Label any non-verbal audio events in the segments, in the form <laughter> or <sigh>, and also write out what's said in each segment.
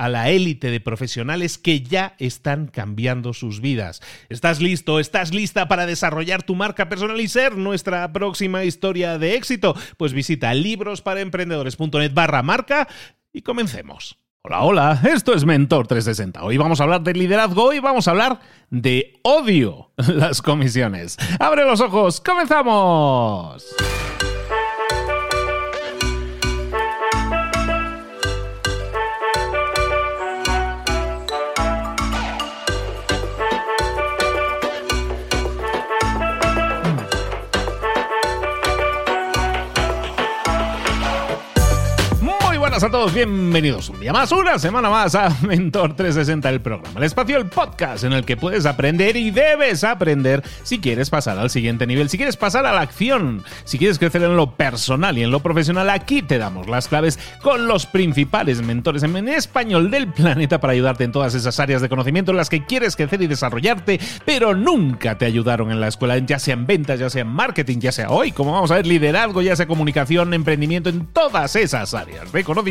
a la élite de profesionales que ya están cambiando sus vidas. ¿Estás listo? ¿Estás lista para desarrollar tu marca personal y ser nuestra próxima historia de éxito? Pues visita librosparaemprendedores.net barra marca y comencemos. Hola, hola, esto es Mentor 360. Hoy vamos a hablar de liderazgo y vamos a hablar de odio <laughs> las comisiones. Abre los ojos, comenzamos. A todos, bienvenidos un día más, una semana más a <laughs> Mentor 360, el programa, el espacio, el podcast en el que puedes aprender y debes aprender si quieres pasar al siguiente nivel, si quieres pasar a la acción, si quieres crecer en lo personal y en lo profesional, aquí te damos las claves con los principales mentores en español del planeta para ayudarte en todas esas áreas de conocimiento en las que quieres crecer y desarrollarte, pero nunca te ayudaron en la escuela, ya sea en ventas, ya sea en marketing, ya sea hoy, como vamos a ver, liderazgo, ya sea comunicación, emprendimiento, en todas esas áreas de conocimiento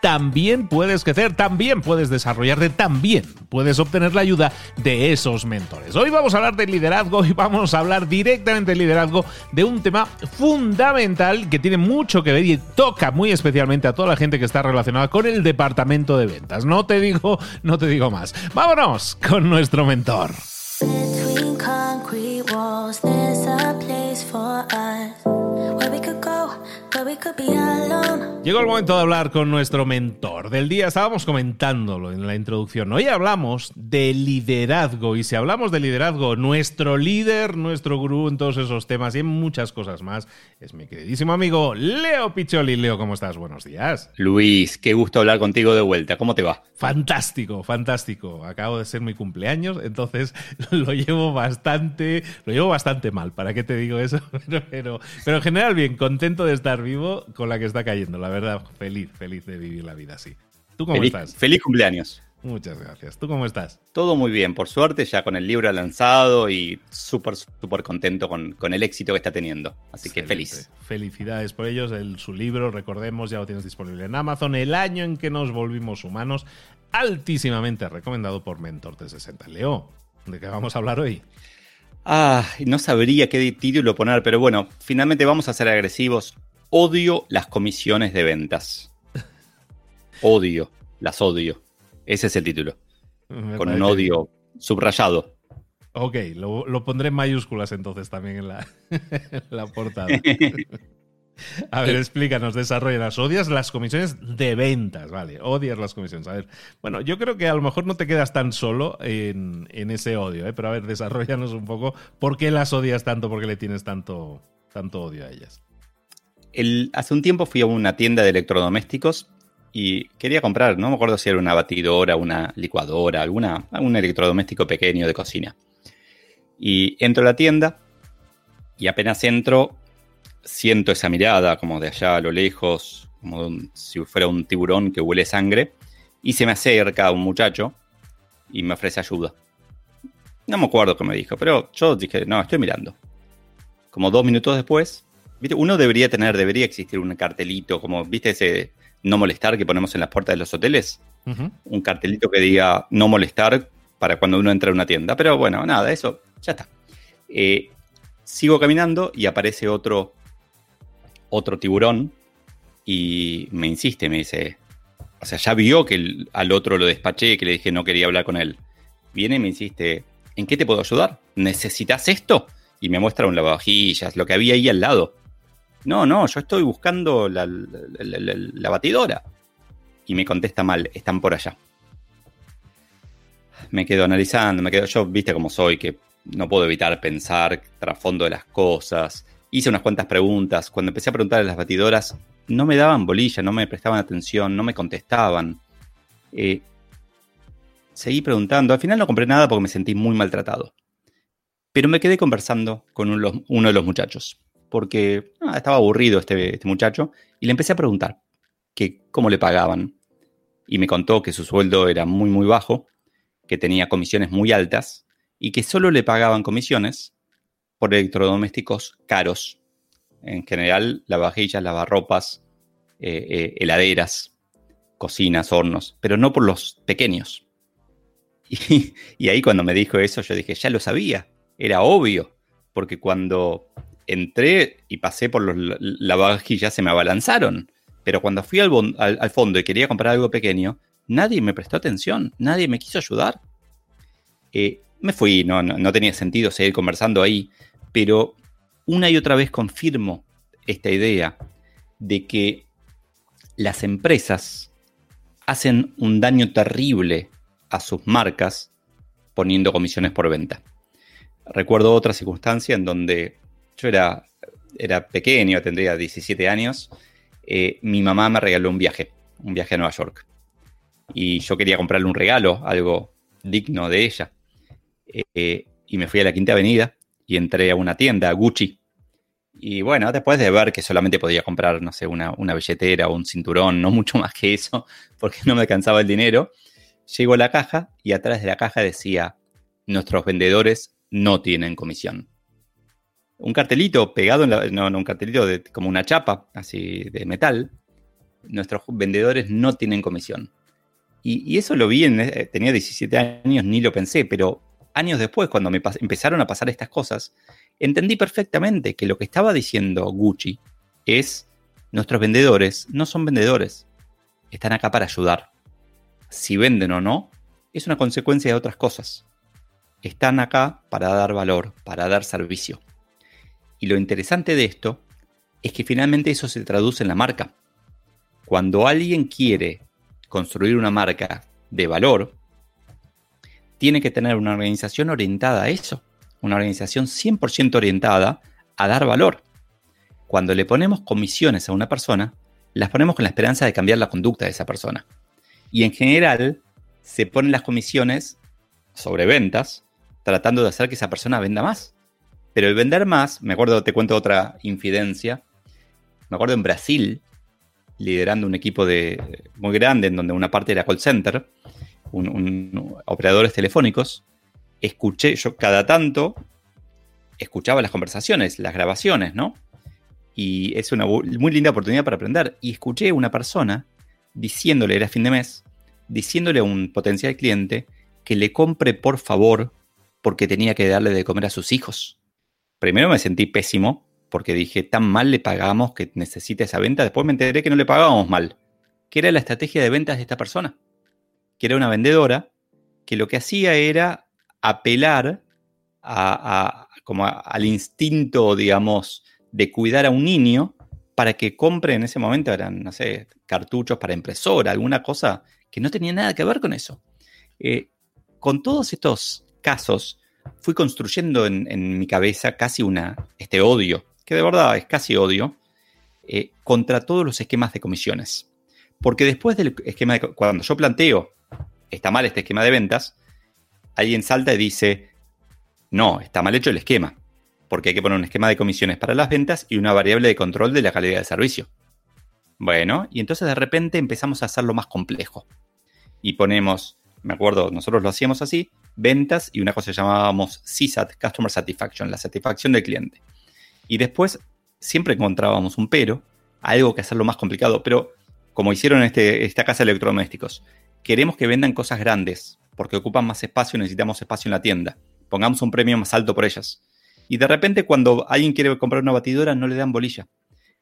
también puedes crecer, también puedes desarrollarte, también puedes obtener la ayuda de esos mentores. Hoy vamos a hablar de liderazgo y vamos a hablar directamente de liderazgo de un tema fundamental que tiene mucho que ver y toca muy especialmente a toda la gente que está relacionada con el departamento de ventas. No te digo, no te digo más. Vámonos con nuestro mentor. Llegó el momento de hablar con nuestro mentor del día. Estábamos comentándolo en la introducción. Hoy hablamos de liderazgo y si hablamos de liderazgo, nuestro líder, nuestro gurú en todos esos temas y en muchas cosas más es mi queridísimo amigo Leo Picholi. Leo, ¿cómo estás? Buenos días. Luis, qué gusto hablar contigo de vuelta. ¿Cómo te va? Fantástico, fantástico. Acabo de ser mi cumpleaños, entonces <laughs> lo llevo bastante, lo llevo bastante mal. ¿Para qué te digo eso? <laughs> Pero, pero, en general bien, contento de estar vivo con la que está cayendo. La verdad, feliz, feliz de vivir la vida así. ¿Tú cómo estás? Feliz cumpleaños. Muchas gracias. ¿Tú cómo estás? Todo muy bien, por suerte, ya con el libro lanzado y súper, súper contento con, el éxito que está teniendo. Así que feliz. Felicidades por ellos. El, su libro, recordemos, ya lo tienes disponible en Amazon. El año en que nos volvimos humanos, altísimamente recomendado por Mentor 360. Leo, ¿de qué vamos a hablar hoy? Ah, no sabría qué título poner, pero bueno, finalmente vamos a ser agresivos. Odio las comisiones de ventas. Odio, las odio. Ese es el título. con un odio subrayado. Ok, lo, pondré en mayúsculas entonces también en la, <laughs> la portada. <laughs> A ver, explícanos, desarrollanas. Odias las comisiones de ventas, vale. Odias las comisiones. A ver, bueno, yo creo que a lo mejor no te quedas tan solo en, ese odio, ¿eh? pero a ver, desarrollanos un poco. ¿Por qué las odias tanto? ¿Por qué le tienes tanto, tanto odio a ellas? Hace un tiempo fui a una tienda de electrodomésticos y quería comprar, no me acuerdo si era una batidora, una licuadora, alguna, algún electrodoméstico pequeño de cocina. Y entro a la tienda Y apenas entro, siento esa mirada como de allá a lo lejos, como si fuera un tiburón que huele sangre, y se me acerca un muchacho y me ofrece ayuda. No me acuerdo qué me dijo, pero yo dije, no, estoy mirando. Como dos minutos después, ¿viste? uno debería tener, debería existir un cartelito, como, ¿viste ese no molestar que ponemos en las puertas de los hoteles? Un cartelito que diga no molestar para cuando uno entra a una tienda. Pero bueno, nada, eso ya está. Eh, sigo caminando y aparece otro, otro tiburón y me insiste, me dice, o sea, ya vio que al otro lo despaché, que le dije no quería hablar con él. Viene y me insiste, ¿en qué te puedo ayudar? ¿Necesitas esto? Y me muestra un lavavajillas, lo que había ahí al lado. No, no, yo estoy buscando la, batidora. Y me contesta mal, están por allá. Me quedo analizando, me quedo, yo viste cómo soy, que no puedo evitar pensar trasfondo de las cosas. Hice unas cuantas preguntas. Cuando empecé a preguntar a las batidoras, no me daban bolilla, no me prestaban atención, no me contestaban. Eh, seguí preguntando. Al final no compré nada porque me sentí muy maltratado. Pero me quedé conversando con uno de los muchachos. Porque ah, estaba aburrido este, este, muchacho. Y le empecé a preguntar que cómo le pagaban. Y me contó que su sueldo era muy, muy bajo. Que tenía comisiones muy altas. Y que solo le pagaban comisiones por electrodomésticos caros en general lavavajillas, lavarropas, eh, eh, heladeras, cocinas, hornos, pero no por los pequeños. <laughs> Y, ahí cuando me dijo eso yo dije, ya lo sabía, era obvio, porque cuando entré y pasé por los lavavajillas se me abalanzaron, pero cuando fui al, fondo y quería comprar algo pequeño, nadie me prestó atención, nadie me quiso ayudar. Eh, me fui, no, no tenía sentido seguir conversando ahí, pero una y otra vez confirmo esta idea de que las empresas hacen un daño terrible a sus marcas poniendo comisiones por venta. Recuerdo otra circunstancia en donde era, era pequeño, tendría 17 años, eh, mi mamá me regaló un viaje, un viaje a Nueva York. Y yo quería comprarle un regalo, algo digno de ella. Eh, y me fui a la Quinta Avenida y entré a una tienda, Gucci. Y bueno, después de ver que solamente podía comprar, no sé, una, billetera o un cinturón, no mucho más que eso, <laughs> porque no me alcanzaba el dinero, llego a la caja y atrás de la caja decía, nuestros vendedores no tienen comisión. Un cartelito pegado en la, no, no, un cartelito de, como una chapa, así de metal. Nuestros vendedores no tienen comisión. Y, eso lo vi, en, eh, tenía 17 años, ni lo pensé, pero años después, cuando me empezaron a pasar estas cosas, entendí perfectamente que lo que estaba diciendo Gucci es, nuestros vendedores no son vendedores, están acá para ayudar. Si venden o no, es una consecuencia de otras cosas. Están acá para dar valor, para dar servicio. Y lo interesante de esto es que finalmente eso se traduce en la marca. Cuando alguien quiere construir una marca de valor, tiene que tener una organización orientada a eso, una organización 100% orientada a dar valor. Cuando le ponemos comisiones a una persona, las ponemos con la esperanza de cambiar la conducta de esa persona. Y en general se ponen las comisiones sobre ventas, tratando de hacer que esa persona venda más. Pero el vender más, me acuerdo, te cuento otra infidencia, me acuerdo en Brasil, liderando un equipo de, muy grande en donde una parte era call center, operadores telefónicos, escuché, yo cada tanto escuchaba las conversaciones, las grabaciones, ¿no? Y es una muy linda oportunidad para aprender. Y escuché a una persona diciéndole, era fin de mes, diciéndole a un potencial cliente que le compre por favor porque tenía que darle de comer a sus hijos. Primero me sentí pésimo porque dije, tan mal le pagamos que necesita esa venta. Después me enteré que no le pagábamos mal, que era la estrategia de ventas de esta persona que era una vendedora, que lo que hacía era apelar a, como al instinto, digamos, de cuidar a un niño para que compre en ese momento, eran, no sé, cartuchos para impresora, alguna cosa que no tenía nada que ver con eso. Eh, con todos estos casos, fui construyendo en, mi cabeza casi una, este odio, que de verdad es casi odio, eh, contra todos los esquemas de comisiones. Porque después del esquema de, cuando yo planteo está mal este esquema de ventas, alguien salta y dice, no, está mal hecho el esquema. porque hay que poner un esquema de comisiones para las ventas y una variable de control de la calidad del servicio. Bueno, y entonces de repente empezamos a hacerlo más complejo. Y ponemos, me acuerdo, nosotros lo hacíamos así, ventas y una cosa que llamábamos CSAT, Customer Satisfaction, la satisfacción del cliente. Y después siempre encontrábamos un pero, algo que hacerlo más complicado, pero como hicieron este, esta casa de electrodomésticos, queremos que vendan cosas grandes, porque ocupan más espacio y necesitamos espacio en la tienda. Pongamos un premio más alto por ellas. Y de repente cuando alguien quiere comprar una batidora no le dan bolilla.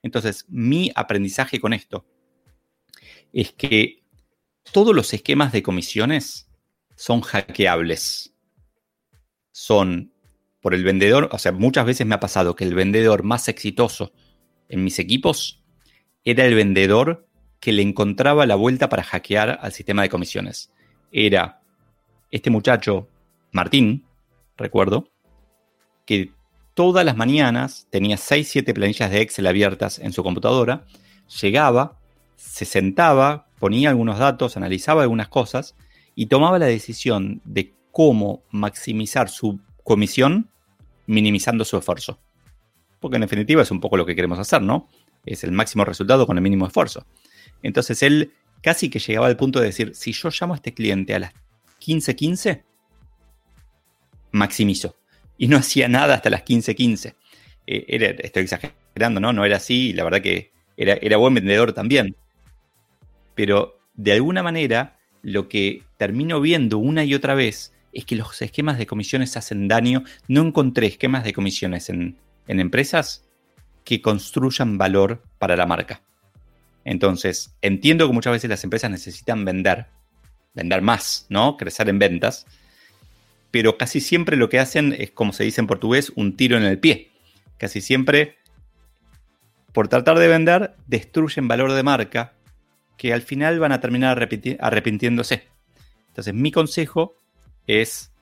Entonces, mi aprendizaje con esto es que todos los esquemas de comisiones son hackeables. Son por el vendedor, o sea, muchas veces me ha pasado que el vendedor más exitoso en mis equipos era el vendedor que le encontraba la vuelta para hackear al sistema de comisiones. Era este muchacho, Martín, recuerdo, que todas las mañanas tenía 6, 7 planillas de Excel abiertas en su computadora, llegaba, se sentaba, ponía algunos datos, analizaba algunas cosas y tomaba la decisión de cómo maximizar su comisión minimizando su esfuerzo. Porque en definitiva es un poco lo que queremos hacer, ¿no? Es el máximo resultado con el mínimo esfuerzo. Entonces él casi que llegaba al punto de decir, si yo llamo a este cliente a las 15.15, maximizo y no hacía nada hasta las 15.15. Eh, estoy exagerando, ¿no? No era así y la verdad que era, era buen vendedor también. Pero de alguna manera lo que termino viendo una y otra vez es que los esquemas de comisiones hacen daño. No encontré esquemas de comisiones en, empresas que construyan valor para la marca. Entonces, entiendo que muchas veces las empresas necesitan vender, vender más, ¿no? Crecer en ventas pero casi siempre lo que hacen es, como se dice en portugués, un tiro en el pie. Casi siempre, por tratar de vender, destruyen valor de marca que al final van a terminar arrepintiéndose. Entonces, mi consejo es,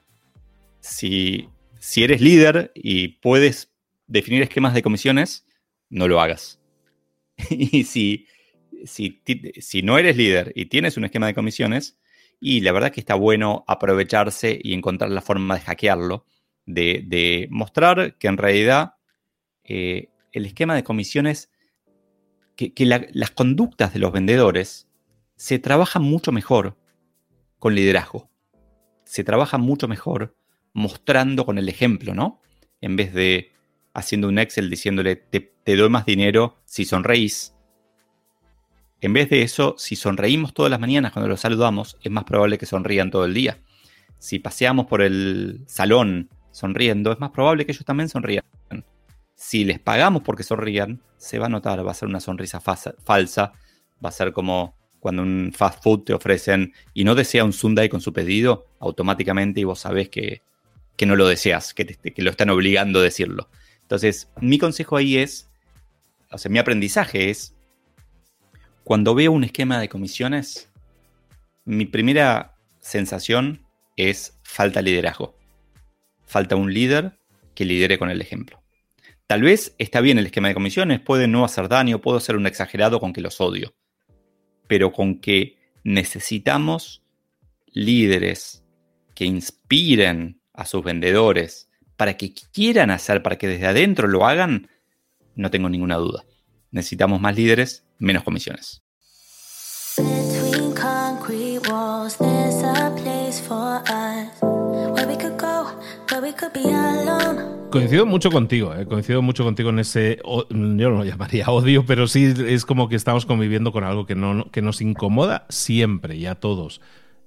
si, si eres líder y puedes definir esquemas de comisiones, no lo hagas. <laughs> y si, si, si no eres líder y tienes un esquema de comisiones, y la verdad que está bueno aprovecharse y encontrar la forma de hackearlo, de, mostrar que en realidad eh, el esquema de comisiones, que, las conductas de los vendedores se trabajan mucho mejor con liderazgo. Se trabaja mucho mejor mostrando con el ejemplo, ¿no? En vez de haciendo un Excel diciéndole te, te doy más dinero si sonreís, en vez de eso, si sonreímos todas las mañanas cuando los saludamos, es más probable que sonrían todo el día. Si paseamos por el salón sonriendo, es más probable que ellos también sonrían. Si les pagamos porque sonrían, se va a notar, va a ser una sonrisa falsa, va a ser como cuando un fast food te ofrecen y no desea un Sunday con su pedido, automáticamente y vos sabés que, no lo deseas, que, que lo están obligando a decirlo. Entonces, mi consejo ahí es, o sea, mi aprendizaje es, cuando veo un esquema de comisiones, mi primera sensación es falta liderazgo. Falta un líder que lidere con el ejemplo. Tal vez está bien el esquema de comisiones, puede no hacer daño, puedo ser un exagerado con que los odio, pero con que necesitamos líderes que inspiren a sus vendedores para que quieran hacer, para que desde adentro lo hagan, no tengo ninguna duda. Necesitamos más líderes, menos comisiones. Coincido mucho contigo, eh. coincido mucho contigo en ese, yo no lo llamaría <laughs> odio, pero sí es como que estamos conviviendo con algo que, no, que nos incomoda siempre y a todos.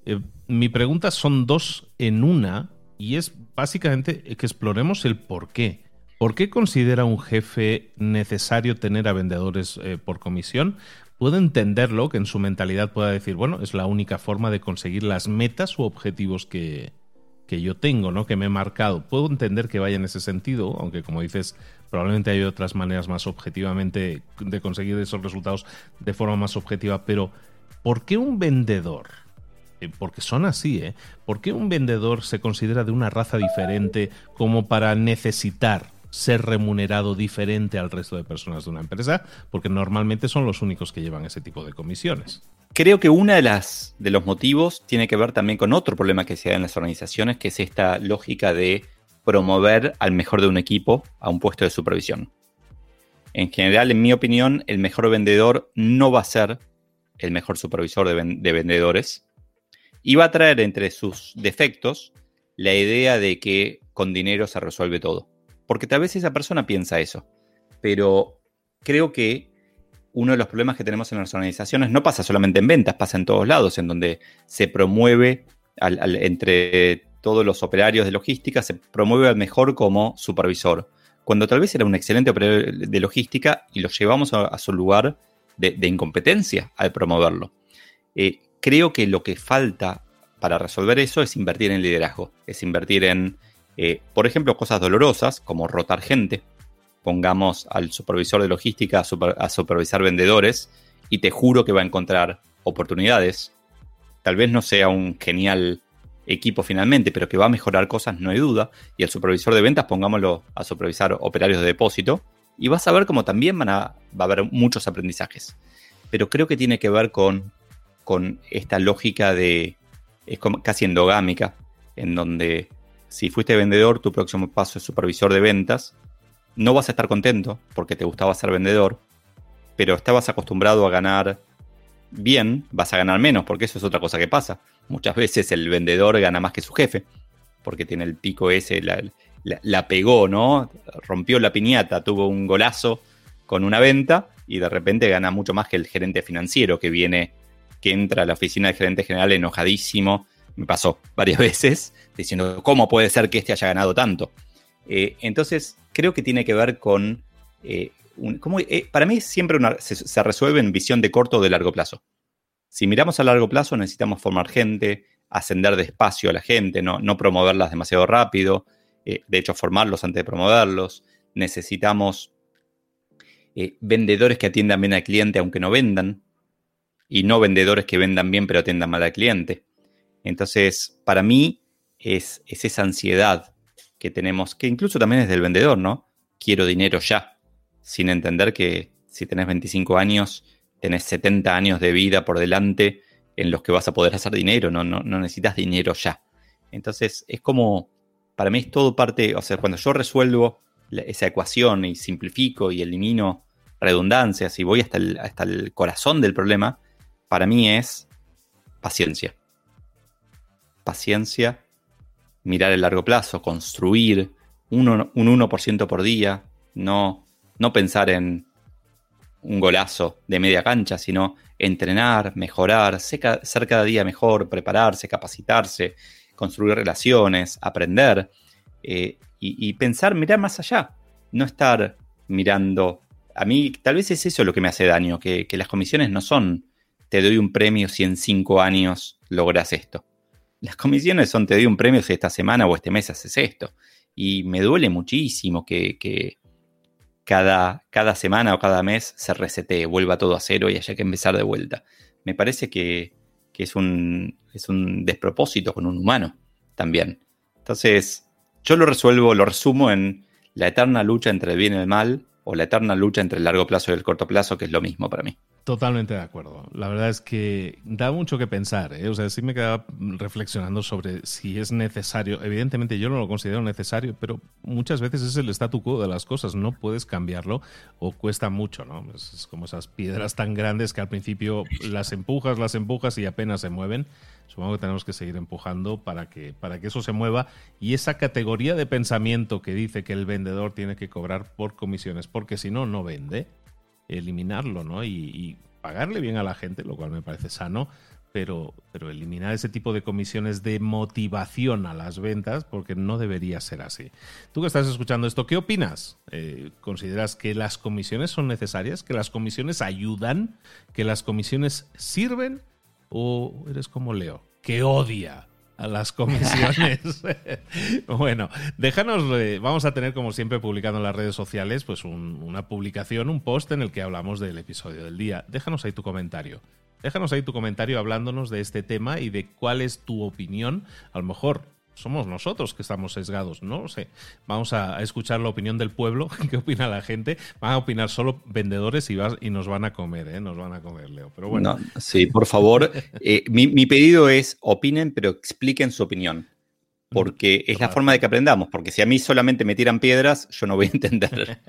Eh, mi pregunta son dos en una y es básicamente que exploremos el por qué. ¿Por qué considera un jefe necesario tener a vendedores eh, por comisión? Puedo entenderlo, que en su mentalidad pueda decir, bueno, es la única forma de conseguir las metas u objetivos que, que yo tengo, ¿no? Que me he marcado. Puedo entender que vaya en ese sentido, aunque como dices, probablemente hay otras maneras más objetivamente de conseguir esos resultados de forma más objetiva, pero ¿por qué un vendedor? Eh, porque son así, ¿eh? ¿Por qué un vendedor se considera de una raza diferente como para necesitar ser remunerado diferente al resto de personas de una empresa? Porque normalmente son los únicos que llevan ese tipo de comisiones. Creo que uno de, las, de los motivos tiene que ver también con otro problema que se da en las organizaciones, que es esta lógica de promover al mejor de un equipo a un puesto de supervisión. En general, en mi opinión, el mejor vendedor no va a ser el mejor supervisor de, vendedores y va a traer entre sus defectos la idea de que con dinero se resuelve todo. Porque tal vez esa persona piensa eso, pero creo que uno de los problemas que tenemos en las organizaciones no pasa solamente en ventas, pasa en todos lados, en donde se promueve entre todos los operarios de logística, se promueve al mejor como supervisor cuando tal vez era un excelente operador de logística y lo llevamos a, su lugar de, incompetencia al promoverlo. Eh, creo que lo que falta para resolver eso es invertir en liderazgo, es invertir en, eh, por ejemplo, cosas dolorosas como rotar gente. Pongamos al supervisor de logística a, supervisar vendedores y te juro que va a encontrar oportunidades. Tal vez no sea un genial equipo finalmente, pero que va a mejorar cosas, no hay duda. Y el supervisor de ventas, pongámoslo a supervisar operarios de depósito, y vas a ver como también van a, va a haber muchos aprendizajes. Pero creo que tiene que ver con, con esta lógica de, es como casi endogámica, en donde si fuiste vendedor, tu próximo paso es supervisor de ventas. No vas a estar contento porque te gustaba ser vendedor, pero estabas acostumbrado a ganar bien, vas a ganar menos, porque eso es otra cosa que pasa. Muchas veces el vendedor gana más que su jefe, porque tiene el pico ese, la, pegó, ¿no? Rompió la piñata, tuvo un golazo con una venta y de repente gana mucho más que el gerente financiero que viene, que entra a la oficina del gerente general enojadísimo. Me pasó varias <laughs> veces diciendo, ¿cómo puede ser que este haya ganado tanto? Eh, entonces, creo que tiene que ver con eh, eh, para mí siempre se, resuelve en visión de corto o de largo plazo. Si miramos a largo plazo necesitamos formar gente, ascender despacio a la gente, no, promoverlas demasiado rápido, de hecho formarlos antes de promoverlos. Necesitamos vendedores que atiendan bien al cliente aunque no vendan y no vendedores que vendan bien pero atiendan mal al cliente. Entonces, para mí es, es esa ansiedad que tenemos, que incluso también es del vendedor, ¿no? Quiero dinero ya sin entender que si tenés 25 años, tenés 70 años de vida por delante en los que vas a poder hacer dinero, no, no, necesitas dinero ya. Entonces es como, para mí es todo parte, o sea, cuando yo resuelvo esa ecuación y simplifico y elimino redundancias y voy hasta el corazón del problema, para mí es paciencia. Paciencia, mirar el largo plazo, construir un 1% por día, no no pensar en un golazo de media cancha, sino entrenar, mejorar, ser cada día mejor, prepararse, capacitarse, construir relaciones, aprender eh, y, pensar, mirar más allá, no estar mirando. A mí tal vez es eso lo que me hace daño, que, que las comisiones no son te doy un premio si en cinco años logras esto. Las comisiones son te doy un premio si esta semana o este mes haces esto. Y me duele muchísimo que, que cada, cada semana o cada mes se resete, vuelva todo a cero y haya que empezar de vuelta. Me parece que, es, un, es un despropósito con un humano también. Entonces, yo lo resuelvo, lo resumo en la eterna lucha entre el bien y el mal, o la eterna lucha entre el largo plazo y el corto plazo, que es lo mismo para mí. Totalmente de acuerdo. La verdad es que da mucho que pensar. ¿eh? O sea, sí me quedaba reflexionando sobre si es necesario. Evidentemente yo no lo considero necesario, pero muchas veces es el statu quo de las cosas. No puedes cambiarlo o cuesta mucho, ¿no? Es, como esas piedras tan grandes que al principio las empujas, las empujas y apenas se mueven. Supongo que tenemos que seguir empujando para que, para que eso se mueva. Y esa categoría de pensamiento que dice que el vendedor tiene que cobrar por comisiones, porque si no, no vende eliminarlo, ¿no? Y, pagarle bien a la gente, lo cual me parece sano, pero, pero eliminar ese tipo de comisiones de motivación a las ventas, porque no debería ser así. Tú que estás escuchando esto, ¿qué opinas? Eh, ¿Consideras que las comisiones son necesarias? ¿Que las comisiones ayudan? ¿Que las comisiones sirven? ¿O eres como Leo, que odia a las comisiones. <laughs> bueno, déjanos, eh, vamos a tener como siempre publicando en las redes sociales pues una publicación, un post en el que hablamos del episodio del día. Déjanos ahí tu comentario. Déjanos ahí tu comentario hablándonos de este tema y de cuál es tu opinión. A lo mejor somos nosotros que estamos sesgados, no sé. Vamos a, escuchar la opinión del pueblo, <laughs> qué opina la gente. Van a opinar solo vendedores y, y nos van a comer, ¿eh? Nos van a comer, Leo. Pero bueno. sí, por favor. <laughs> Eh, mi, pedido es opinen, pero expliquen su opinión. Porque es la forma de que aprendamos, porque si a mí solamente me tiran piedras, yo no voy a <laughs> entender.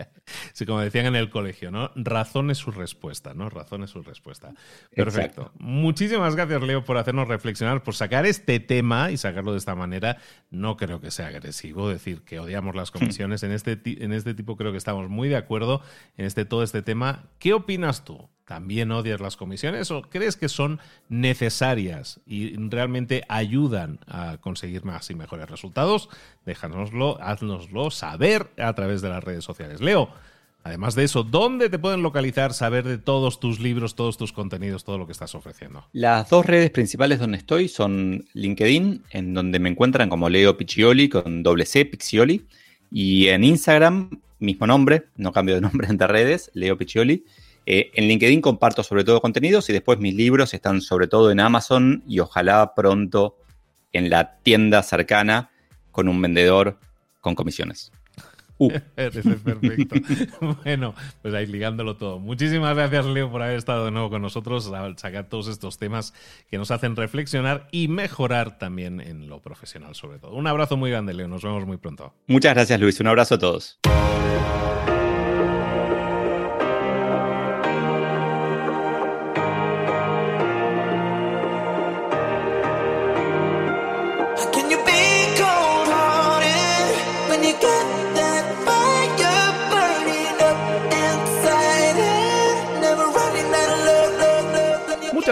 sí, como decían en el colegio, ¿no? Razón es su respuesta, ¿no? Razón es su respuesta. Perfecto. Muchísimas gracias, Leo, por hacernos reflexionar, por sacar este tema y sacarlo de esta manera. No creo que sea agresivo decir que odiamos las comisiones. en, este, en este tipo creo que estamos muy de acuerdo en este, todo este tema. ¿Qué opinas tú? ¿También odias las comisiones o crees que son necesarias y realmente ayudan a conseguir más y mejores resultados? Déjanoslo, haznoslo saber a través de las redes sociales. Leo, además de eso, ¿dónde te pueden localizar, saber de todos tus libros, todos tus contenidos, todo lo que estás ofreciendo? Las dos redes principales donde estoy son LinkedIn, en donde me encuentran como Leo Piccioli con doble C, Piccioli, y en Instagram, mismo nombre, no cambio de nombre entre redes, Leo Piccioli. Eh, en LinkedIn comparto sobre todo contenidos y después mis libros están sobre todo en Amazon y ojalá pronto en la tienda cercana con un vendedor con comisiones. Uh. <laughs> perfecto. <laughs> bueno, pues ahí ligándolo todo. Muchísimas gracias, Leo, por haber estado de nuevo con nosotros, a sacar todos estos temas que nos hacen reflexionar y mejorar también en lo profesional, sobre todo. Un abrazo muy grande, Leo. Nos vemos muy pronto. Muchas gracias, Luis. Un abrazo a todos.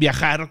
viajar